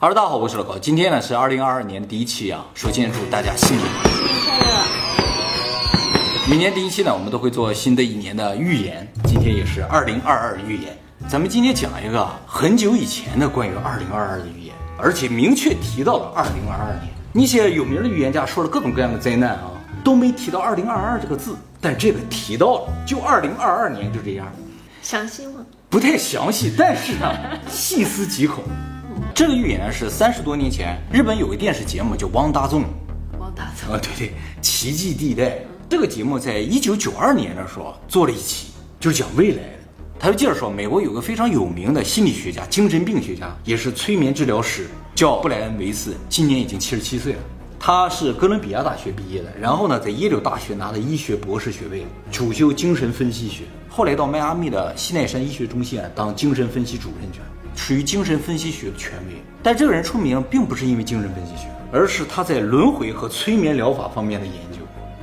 哈喽，大家好，我是老高。今天呢是二零二二年第一期啊，首先祝大家新年快乐。每年第一期呢，我们都会做新的一年的预言，今天也是二零二二预言。咱们今天讲一个很久以前的关于二零二二的预言，而且明确提到了二零二二年。那些有名的预言家说了各种各样的灾难啊，都没提到二零二二这个字，但这个提到了，就二零二二年就这样。详细吗？不太详细，但是呢，细思极恐。这个预言呢是三十多年前，日本有个电视节目叫《汪大纵》，汪大纵啊，对对，奇迹地带。这个节目在一九九二年的时候做了一期，就是讲未来的。他就接着说，美国有个非常有名的心理学家、精神病学家，也是催眠治疗师，叫布莱恩·维斯，今年已经七十七岁了。他是哥伦比亚大学毕业的，然后呢，在耶鲁大学拿了医学博士学位，主修精神分析学，后来到迈阿密的西奈山医学中心当精神分析主任去了。属于精神分析学的权威，但这个人出名并不是因为精神分析学，而是他在轮回和催眠疗法方面的研究。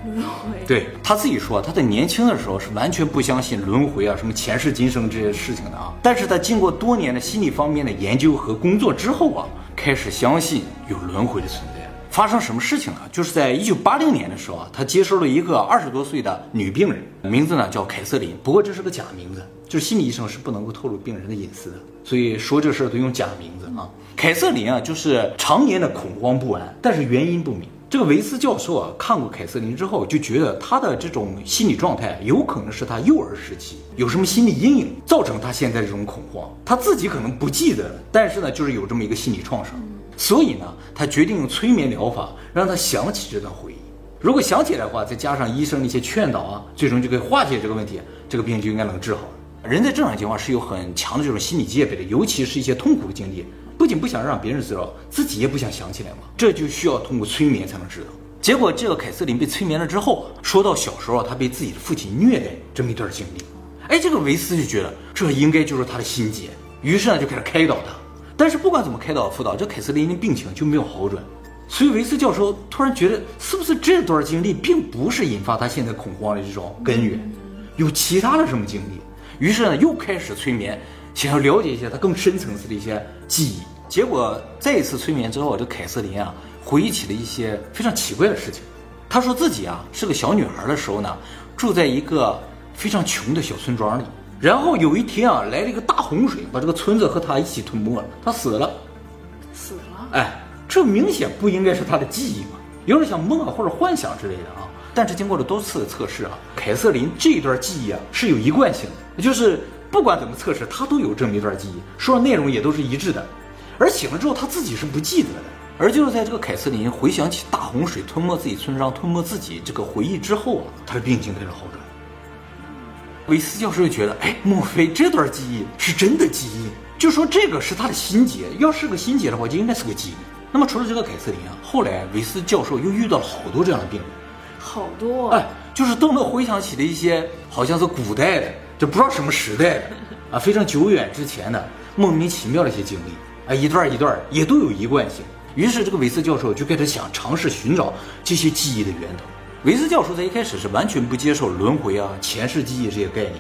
轮回，对他自己说，他在年轻的时候是完全不相信轮回啊、什么前世今生这些事情的啊。但是他经过多年的心理方面的研究和工作之后啊，开始相信有轮回的存在。发生什么事情呢？就是在一九八六年的时候啊，他接收了一个二十多岁的女病人，名字呢叫凯瑟琳，不过这是个假名字，就是心理医生是不能够透露病人的隐私的，所以说这事儿都用假名字啊。凯瑟琳啊，就是常年的恐慌不安，但是原因不明。这个维斯教授啊，看过凯瑟琳之后，就觉得她的这种心理状态有可能是她幼儿时期有什么心理阴影，造成她现在这种恐慌。她自己可能不记得，但是呢，就是有这么一个心理创伤。所以呢，他决定用催眠疗法让他想起这段回忆。如果想起来的话，再加上医生的一些劝导啊，最终就可以化解这个问题，这个病就应该能治好了。人在正常情况是有很强的这种心理戒备的，尤其是一些痛苦的经历，不仅不想让别人知道，自己也不想想起来嘛。这就需要通过催眠才能知道。结果这个凯瑟琳被催眠了之后，说到小时候她被自己的父亲虐待这么一段经历，哎，这个维斯就觉得这应该就是他的心结，于是呢就开始开导他。但是不管怎么开导辅导，这凯瑟琳的病情就没有好转，所以维斯教授突然觉得，是不是这段经历并不是引发他现在恐慌的这种根源，有其他的什么经历？于是呢，又开始催眠，想要了解一下他更深层次的一些记忆。结果再一次催眠之后，这凯瑟琳啊，回忆起了一些非常奇怪的事情。她说自己啊是个小女孩的时候呢，住在一个非常穷的小村庄里。然后有一天啊，来了一个大洪水，把这个村子和他一起吞没了，他死了，死了。哎，这明显不应该是他的记忆嘛，有点像梦啊或者幻想之类的啊。但是经过了多次的测试啊，凯瑟琳这一段记忆啊是有一贯性的，就是不管怎么测试，他都有这么一段记忆，说的内容也都是一致的。而醒了之后，他自己是不记得的。而就是在这个凯瑟琳回想起大洪水吞没自己村庄、吞没自己这个回忆之后啊，他的病情开始好转。韦斯教授就觉得，哎，莫非这段记忆是真的记忆？就说这个是他的心结，要是个心结的话，就应该是个记忆。那么除了这个凯瑟琳啊，后来韦斯教授又遇到了好多这样的病人，好多，哎，就是都能回想起的一些，好像是古代的，就不知道什么时代的啊，非常久远之前的莫名其妙的一些经历啊，一段一段也都有一贯性。于是这个韦斯教授就开始想尝试寻找这些记忆的源头。维斯教授在一开始是完全不接受轮回啊、前世记忆这些概念，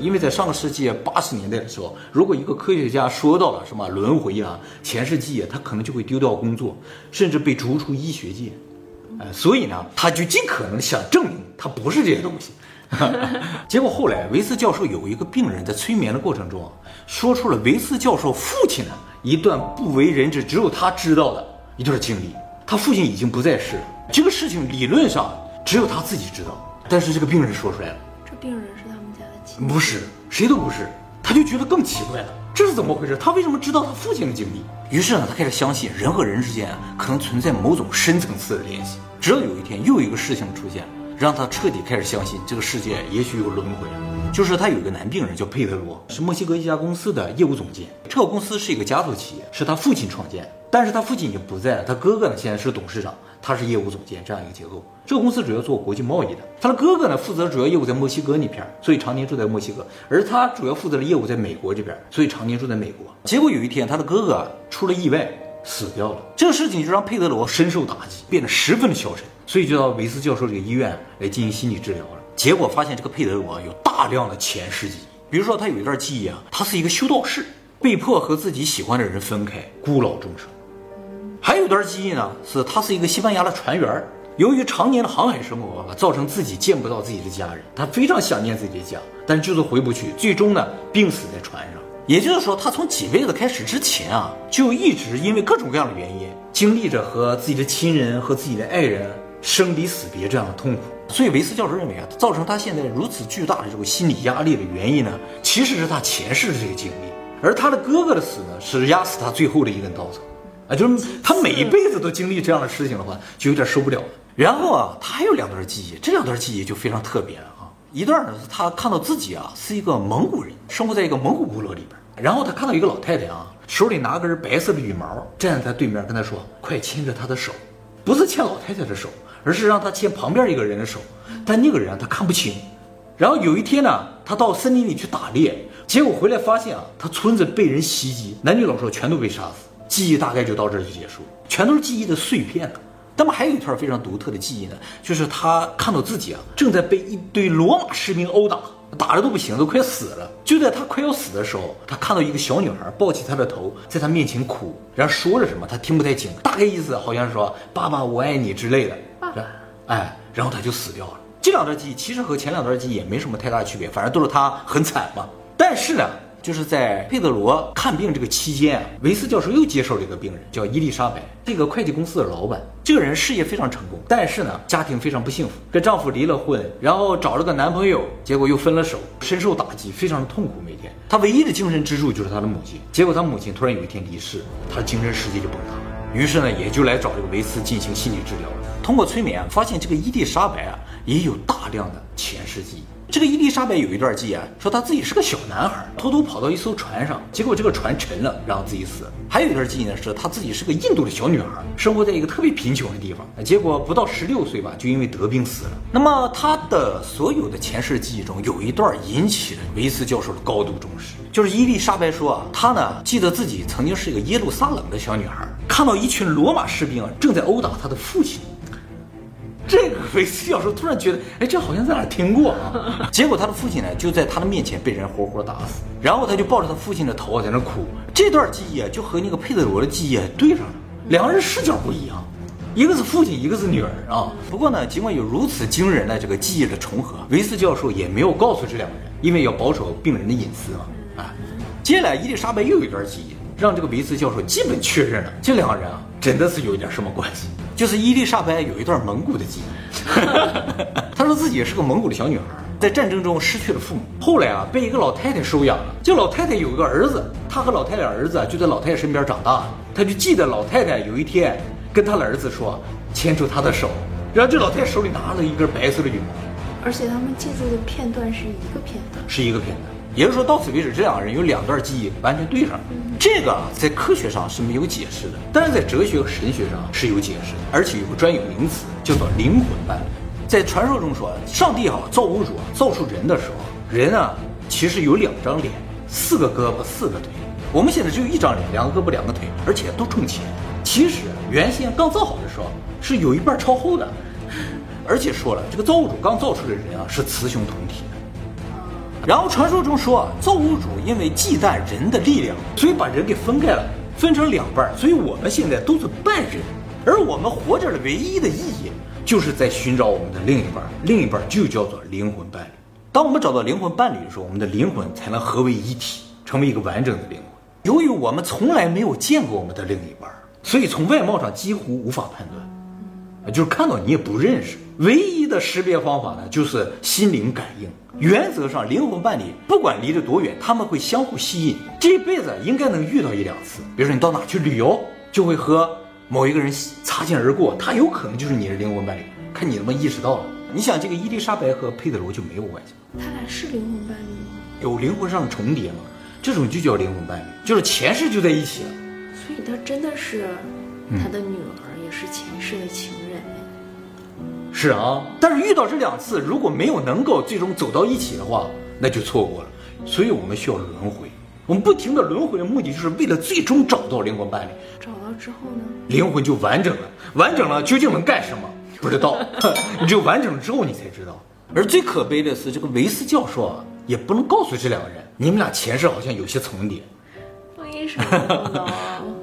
因为在上个世纪八十年代的时候，如果一个科学家说到了什么轮回啊、前世记忆，他可能就会丢掉工作，甚至被逐出医学界。哎，所以呢，他就尽可能想证明他不是这些东西。结果后来，维斯教授有一个病人在催眠的过程中，说出了维斯教授父亲的一段不为人知、只有他知道的一段经历。他父亲已经不在世了，这个事情理论上。只有他自己知道，但是这个病人说出来了。这病人是他们家的亲？不是，谁都不是。他就觉得更奇怪了，这是怎么回事？他为什么知道他父亲的经历？于是呢，他开始相信人和人之间可能存在某种深层次的联系。直到有一天，又有一个事情出现，让他彻底开始相信这个世界也许有轮回。就是他有一个男病人叫佩德罗，是墨西哥一家公司的业务总监。这个公司是一个家族企业，是他父亲创建，但是他父亲已经不在了，他哥哥呢现在是董事长。他是业务总监这样一个结构，这个公司主要做国际贸易的。他的哥哥呢，负责主要业务在墨西哥那片，所以常年住在墨西哥；而他主要负责的业务在美国这边，所以常年住在美国。结果有一天，他的哥哥出了意外，死掉了。这个事情就让佩德罗深受打击，变得十分的消沉，所以就到维斯教授这个医院来进行心理治疗了。结果发现，这个佩德罗有大量的前世记忆，比如说他有一段记忆啊，他是一个修道士，被迫和自己喜欢的人分开，孤老终生。还有一段记忆呢，是他是一个西班牙的船员，由于常年的航海生活啊，造成自己见不到自己的家人，他非常想念自己的家，但就是回不去，最终呢病死在船上。也就是说，他从几辈子开始之前啊，就一直因为各种各样的原因，经历着和自己的亲人和自己的爱人生离死别这样的痛苦。所以维斯教授认为啊，造成他现在如此巨大的这种心理压力的原因呢，其实是他前世的这个经历，而他的哥哥的死呢，是压死他最后的一根稻草。啊，就是他每一辈子都经历这样的事情的话，就有点受不了了。然后啊，他还有两段记忆，这两段记忆就非常特别了啊。一段呢是他看到自己啊是一个蒙古人，生活在一个蒙古部落里边。然后他看到一个老太太啊，手里拿根白色的羽毛，站在他对面跟他说：“快牵着她的手，不是牵老太太的手，而是让他牵旁边一个人的手。但那个人他看不清。然后有一天呢，他到森林里去打猎，结果回来发现啊，他村子被人袭击，男女老少全都被杀死。记忆大概就到这儿就结束，全都是记忆的碎片了。那么还有一段非常独特的记忆呢，就是他看到自己啊正在被一堆罗马士兵殴打。打的都不行，都快死了。就在他快要死的时候，他看到一个小女孩抱起他的头，在他面前哭，然后说了什么，他听不太清，大概意思好像是说“爸爸，我爱你”之类的。哎，然后他就死掉了。这两段记忆其实和前两段记忆也没什么太大区别，反正都是他很惨嘛。但是呢。就是在佩德罗看病这个期间啊，维斯教授又接受了一个病人，叫伊丽莎白，这个会计公司的老板。这个人事业非常成功，但是呢，家庭非常不幸福，跟丈夫离了婚，然后找了个男朋友，结果又分了手，深受打击，非常的痛苦。每天，他唯一的精神支柱就是他的母亲。结果他母亲突然有一天离世，他的精神世界就崩塌了。于是呢，也就来找这个维斯进行心理治疗。通过催眠，发现这个伊丽莎白啊，也有大量的前世记忆。这个伊丽莎白有一段记忆啊，说她自己是个小男孩，偷偷跑到一艘船上，结果这个船沉了，然后自己死了。还有一段记忆呢，是她自己是个印度的小女孩，生活在一个特别贫穷的地方，结果不到十六岁吧，就因为得病死了。那么她的所有的前世记忆中，有一段引起了维斯教授的高度重视，就是伊丽莎白说啊，她呢记得自己曾经是一个耶路撒冷的小女孩，看到一群罗马士兵啊正在殴打她的父亲。这个维斯教授突然觉得，哎，这好像在哪听过啊？结果他的父亲呢，就在他的面前被人活活打死，然后他就抱着他父亲的头在那哭。这段记忆啊，就和那个佩德罗的记忆对上了，两个人视角不一样，一个是父亲，一个是女儿啊。不过呢，尽管有如此惊人的这个记忆的重合，维斯教授也没有告诉这两个人，因为要保守病人的隐私嘛。啊，接下来伊丽莎白又有一段记忆，让这个维斯教授基本确认了这两个人啊，真的是有一点什么关系。就是伊丽莎白有一段蒙古的记忆，她说自己是个蒙古的小女孩，在战争中失去了父母，后来啊被一个老太太收养了。这老太太有个儿子，她和老太太儿子就在老太太身边长大。她就记得老太太有一天跟她的儿子说，牵住她的手，然后这老太太手里拿了一根白色的羽毛，而且他们记住的片段是一个片段，是一个片段。也就是说，到此为止，这两个人有两段记忆完全对上了。这个在科学上是没有解释的，但是在哲学和神学上是有解释的，而且有个专有名词叫做灵魂伴侣。在传说中说，上帝哈造物主造出人的时候，人啊其实有两张脸、四个胳膊、四个腿。我们现在只有一张脸、两个胳膊、两个腿，而且都冲前。其实原先刚造好的时候是有一半超厚的，而且说了，这个造物主刚造出来的人啊是雌雄同体。然后传说中说，造物主因为忌惮人的力量，所以把人给分开了，分成两半。所以我们现在都是半人，而我们活着的唯一的意义，就是在寻找我们的另一半，另一半就叫做灵魂伴侣。当我们找到灵魂伴侣的时候，我们的灵魂才能合为一体，成为一个完整的灵魂。由于我们从来没有见过我们的另一半，所以从外貌上几乎无法判断，就是看到你也不认识。唯一的识别方法呢，就是心灵感应。原则上，灵魂伴侣不管离得多远，他们会相互吸引，这一辈子应该能遇到一两次。比如说你到哪去旅游，就会和某一个人擦肩而过，他有可能就是你的灵魂伴侣，看你能不能意识到了。你想，这个伊丽莎白和佩德罗就没有关系，他俩是灵魂伴侣吗？有灵魂上的重叠吗？这种就叫灵魂伴侣，就是前世就在一起了。所以他真的是他的女儿，也是前世的情人。是啊，但是遇到这两次，如果没有能够最终走到一起的话，那就错过了。所以我们需要轮回，我们不停的轮回的目的，就是为了最终找到灵魂伴侣。找到之后呢？灵魂就完整了，完整了究竟能干什么？不知道，你只有完整了之后你才知道。而最可悲的是，这个维斯教授啊，也不能告诉这两个人，你们俩前世好像有些重叠。为什么呢？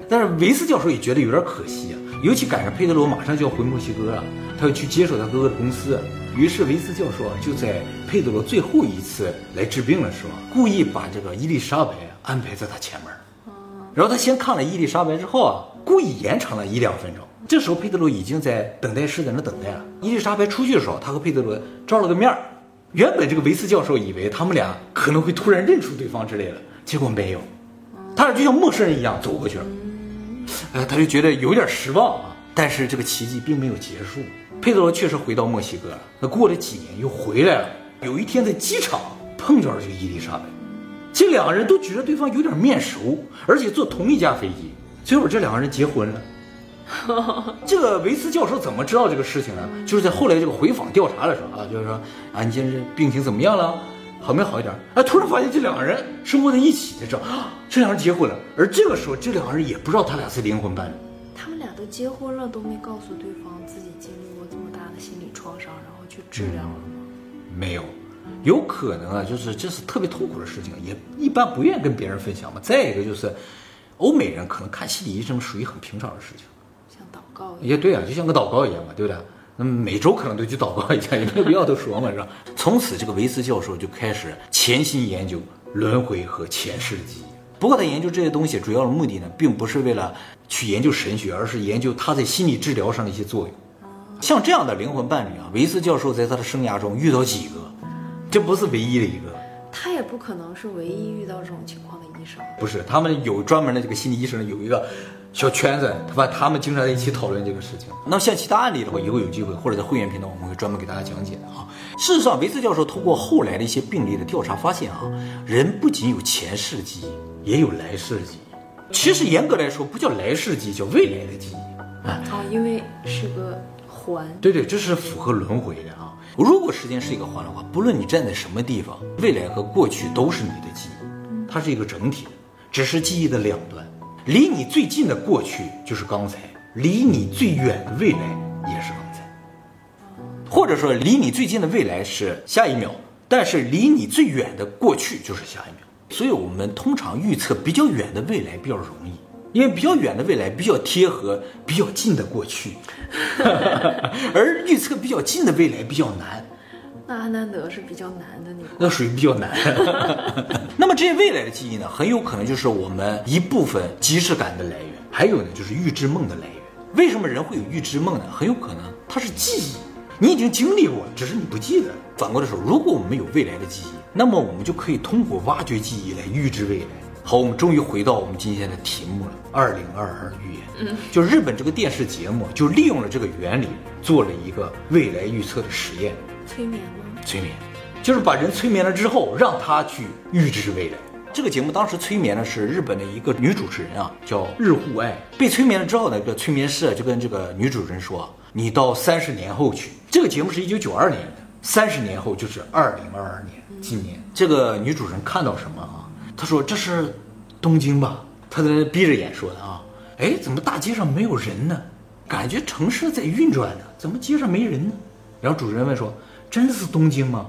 但是维斯教授也觉得有点可惜啊，尤其赶上佩德罗马上就要回墨西哥了，他要去接手他哥哥的公司。于是维斯教授，就在佩德罗最后一次来治病的时候，故意把这个伊丽莎白安排在他前面。然后他先看了伊丽莎白之后啊，故意延长了一两分钟。这时候佩德罗已经在等待室在那等待了。伊丽莎白出去的时候，他和佩德罗照了个面儿。原本这个维斯教授以为他们俩可能会突然认出对方之类的，结果没有，他俩就像陌生人一样走过去了。哎，他就觉得有点失望啊。但是这个奇迹并没有结束，佩德罗确实回到墨西哥了。那过了几年又回来了。有一天在机场碰着了这个伊丽莎白，这两个人都觉得对方有点面熟，而且坐同一架飞机。最后这两个人结婚了。这个维斯教授怎么知道这个事情呢？就是在后来这个回访调查的时候啊，就是说啊，你现在病情怎么样了？好没好一点？哎，突然发现这两个人生活在一起，才知道啊，这两人结婚了。而这个时候，这两个人也不知道他俩是灵魂伴侣。他们俩都结婚了，都没告诉对方自己经历过这么大的心理创伤，然后去治疗了吗？没有，有可能啊，就是这是特别痛苦的事情，也一般不愿意跟别人分享嘛。再一个就是，欧美人可能看心理医生属于很平常的事情，像祷告一样。也对啊，就像个祷告一样嘛，对不对？那么每周可能都去祷告一下，也没有必要都说嘛，是吧？从此，这个维斯教授就开始潜心研究轮回和前世的记忆。不过，他研究这些东西主要的目的呢，并不是为了去研究神学，而是研究他在心理治疗上的一些作用。像这样的灵魂伴侣啊，维斯教授在他的生涯中遇到几个，这不是唯一的一个。他也不可能是唯一遇到这种情况的医生。不是，他们有专门的这个心理医生，有一个小圈子，他把他们经常在一起讨论这个事情。那么像其他案例的话，以后有机会或者在会员频道，我们会专门给大家讲解的啊。事实上，维斯教授通过后来的一些病例的调查发现啊，人不仅有前世记忆，也有来世记忆。其实严格来说，不叫来世记忆，叫未来的记忆啊。啊，因为是个。环对对，这是符合轮回的啊！如果时间是一个环的话，不论你站在什么地方，未来和过去都是你的记忆，它是一个整体，只是记忆的两端。离你最近的过去就是刚才，离你最远的未来也是刚才，或者说离你最近的未来是下一秒，但是离你最远的过去就是下一秒。所以我们通常预测比较远的未来比较容易。因为比较远的未来比较贴合比较近的过去，而预测比较近的未来比较难。那阿南德是比较难的那个，那属于比较难。那么这些未来的记忆呢，很有可能就是我们一部分即视感的来源，还有呢就是预知梦的来源。为什么人会有预知梦呢？很有可能它是记忆，你已经经历过，只是你不记得。反过来说，如果我们有未来的记忆，那么我们就可以通过挖掘记忆来预知未来。好，我们终于回到我们今天的题目了。二零二二预言，嗯，就日本这个电视节目就利用了这个原理，做了一个未来预测的实验。催眠吗？催眠，就是把人催眠了之后，让他去预知未来。这个节目当时催眠的是日本的一个女主持人啊，叫日户爱。被催眠了之后呢，这个催眠师就跟这个女主人说：“你到三十年后去。”这个节目是一九九二年的，三十年后就是二零二二年，今年。这个女主人看到什么啊？他说：“这是东京吧？”他在那闭着眼说的啊。哎，怎么大街上没有人呢？感觉城市在运转呢，怎么街上没人呢？然后主持人问说：“真是东京吗？”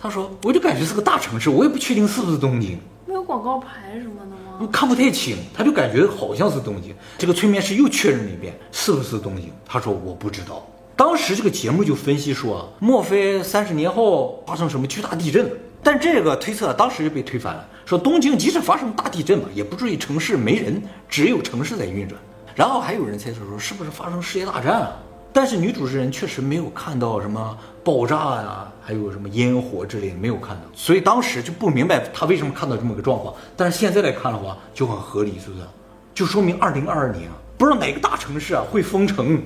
他说：“我就感觉是个大城市，我也不确定是不是东京。没有广告牌什么的吗？看不太清，他就感觉好像是东京。这个催眠师又确认了一遍，是不是东京？他说：“我不知道。”当时这个节目就分析说：“莫非三十年后发生什么巨大地震了？”但这个推测当时就被推翻了，说东京即使发生大地震嘛，也不至于城市没人，只有城市在运转。然后还有人猜测说，是不是发生世界大战了？但是女主持人确实没有看到什么爆炸呀，还有什么烟火之类的没有看到，所以当时就不明白她为什么看到这么个状况。但是现在来看的话就很合理，是不是？就说明二零二二年啊，不知道哪个大城市啊会封城，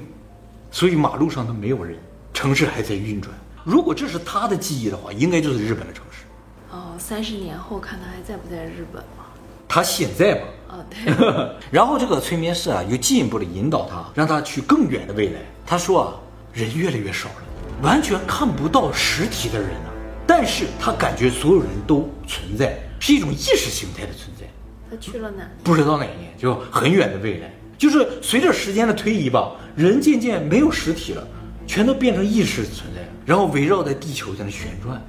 所以马路上都没有人，城市还在运转。如果这是她的记忆的话，应该就是日本的城市。哦，三十年后看他还在不在日本吗？他现在吧。哦，对。然后这个催眠师啊，又进一步的引导他，让他去更远的未来。他说啊，人越来越少了，完全看不到实体的人了。但是他感觉所有人都存在，是一种意识形态的存在。他去了哪？不知道哪年，就很远的未来。就是随着时间的推移吧，人渐渐没有实体了。全都变成意识存在，然后围绕在地球在那旋转。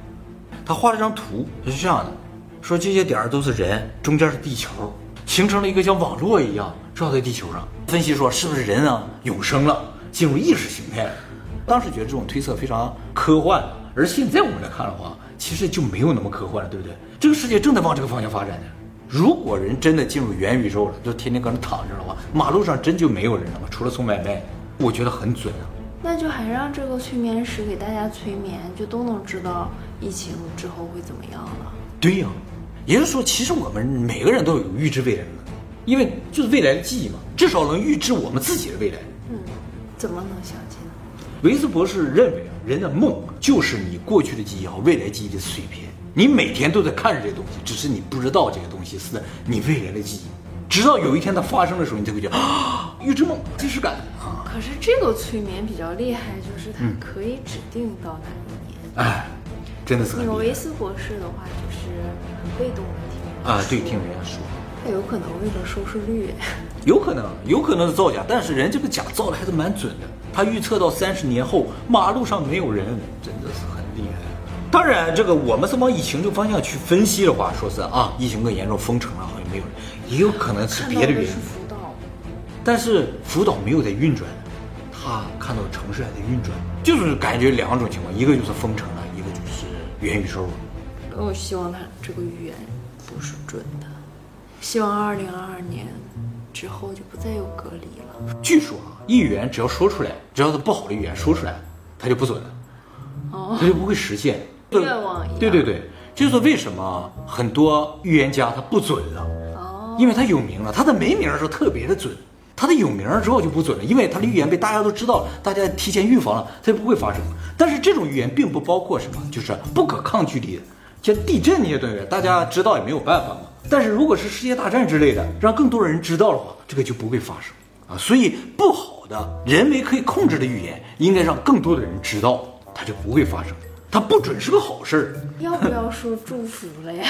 他画了张图，是这样的：说这些点儿都是人，中间是地球，形成了一个像网络一样照在地球上，分析说是不是人啊永生了，进入意识形态了。当时觉得这种推测非常科幻，而现在我们来看的话，其实就没有那么科幻了，对不对？这个世界正在往这个方向发展呢。如果人真的进入元宇宙了，就天天搁那躺着的话，马路上真就没有人了吗？除了送外卖，我觉得很准啊。那就还让这个催眠师给大家催眠，就都能知道疫情之后会怎么样了。对呀、也就是说，其实我们每个人都有预知未来的能力，因为就是未来的记忆嘛，至少能预知我们自己的未来。嗯，怎么能相信呢？维斯博士认为啊，人的梦就是你过去的记忆和未来记忆的碎片，你每天都在看着这些东西，只是你不知道这个东西是你未来的记忆，直到有一天它发生的时候，你才会觉得啊，预知梦，即视感啊，可是这个催眠比较厉害，就是它可以指定到哪一年。哎，真的是那个很厉害维斯博士的话，就是很被动的听人啊。对，听人家说，他有可能为了收视率。有可能，有可能是造假，但是人这个假造的还是蛮准的。他预测到三十年后马路上没有人，真的是很厉害。当然，这个我们是往疫情这个方向去分析的话，说是啊，疫情更严重，封城了，好像没有人，也有可能是别的原因。辅导，但是福岛没有在运转，他看到城市还在运转，就是感觉两种情况，一个就是封城元宇宙了。我希望他这个预言不是准的。希望二零二二年之后就不再有隔离了。据说啊，预言只要说出来，只要是不好的预言说出来，它就不准了，哦，它就不会实现。愿望一样对对对，就是为什么很多预言家他不准了？哦，因为他有名了，他在没名的时候特别的准，他的有名了之后就不准了，因为他的预言被大家都知道了，大家提前预防了，它就不会发生。但是这种预言并不包括什么，就是不可抗拒力的，像地震那些东西，大家知道也没有办法嘛。但是如果是世界大战之类的，让更多人知道的话，这个就不会发生啊。所以不好的人为可以控制的预言，应该让更多的人知道，它就不会发生。它不准是个好事儿，要不要说祝福了呀？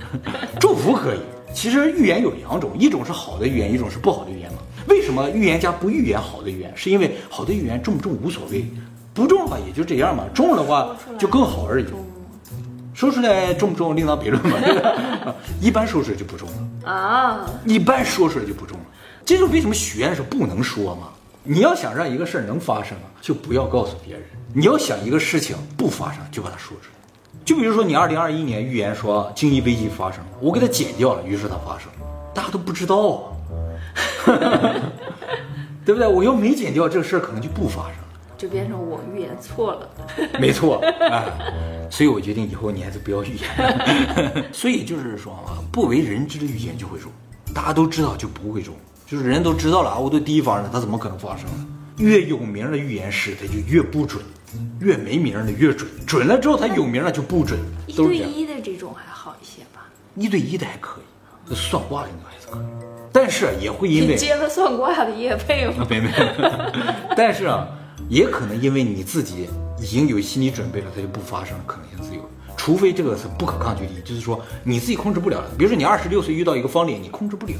祝福可以。其实预言有两种，一种是好的预言，一种是不好的预言嘛。为什么预言家不预言好的预言？是因为好的预言中不中无所谓，不中的话也就这样嘛，中了的话就更好而已。说出来中不中另当别论嘛？一般说出来就不中了，啊，一般说出来就不中了。这就是为什么许愿的时候不能说嘛。你要想让一个事儿能发生啊，就不要告诉别人。你要想一个事情不发生，就把它说出来。就比如说你二零二一年预言说经济危机发生了，我给它剪掉了，于是它发生了，大家都不知道啊，对不对？我又没剪掉，这个事儿可能就不发生了。就变成我预言错了。没错，啊，所以我决定以后你还是不要预言。所以就是说啊，不为人知的预言就会中，大家都知道就不会中，就是人都知道了啊，我都第一方了，它怎么可能发生呢？越有名的预言师他就越不准，越没名的越准，准了之后他有名了就不准，一。对一的这种还好一些吧？一对一的还可以，这算卦的应该还是可以，但是也会因为你接了算卦的业配吗？没没，但是啊，也可能因为你自己已经有心理准备了，它就不发生的可能性自由。除非这个是不可抗拒力，就是说你自己控制不了的。比如说你二十六岁遇到一个方脸，你控制不了，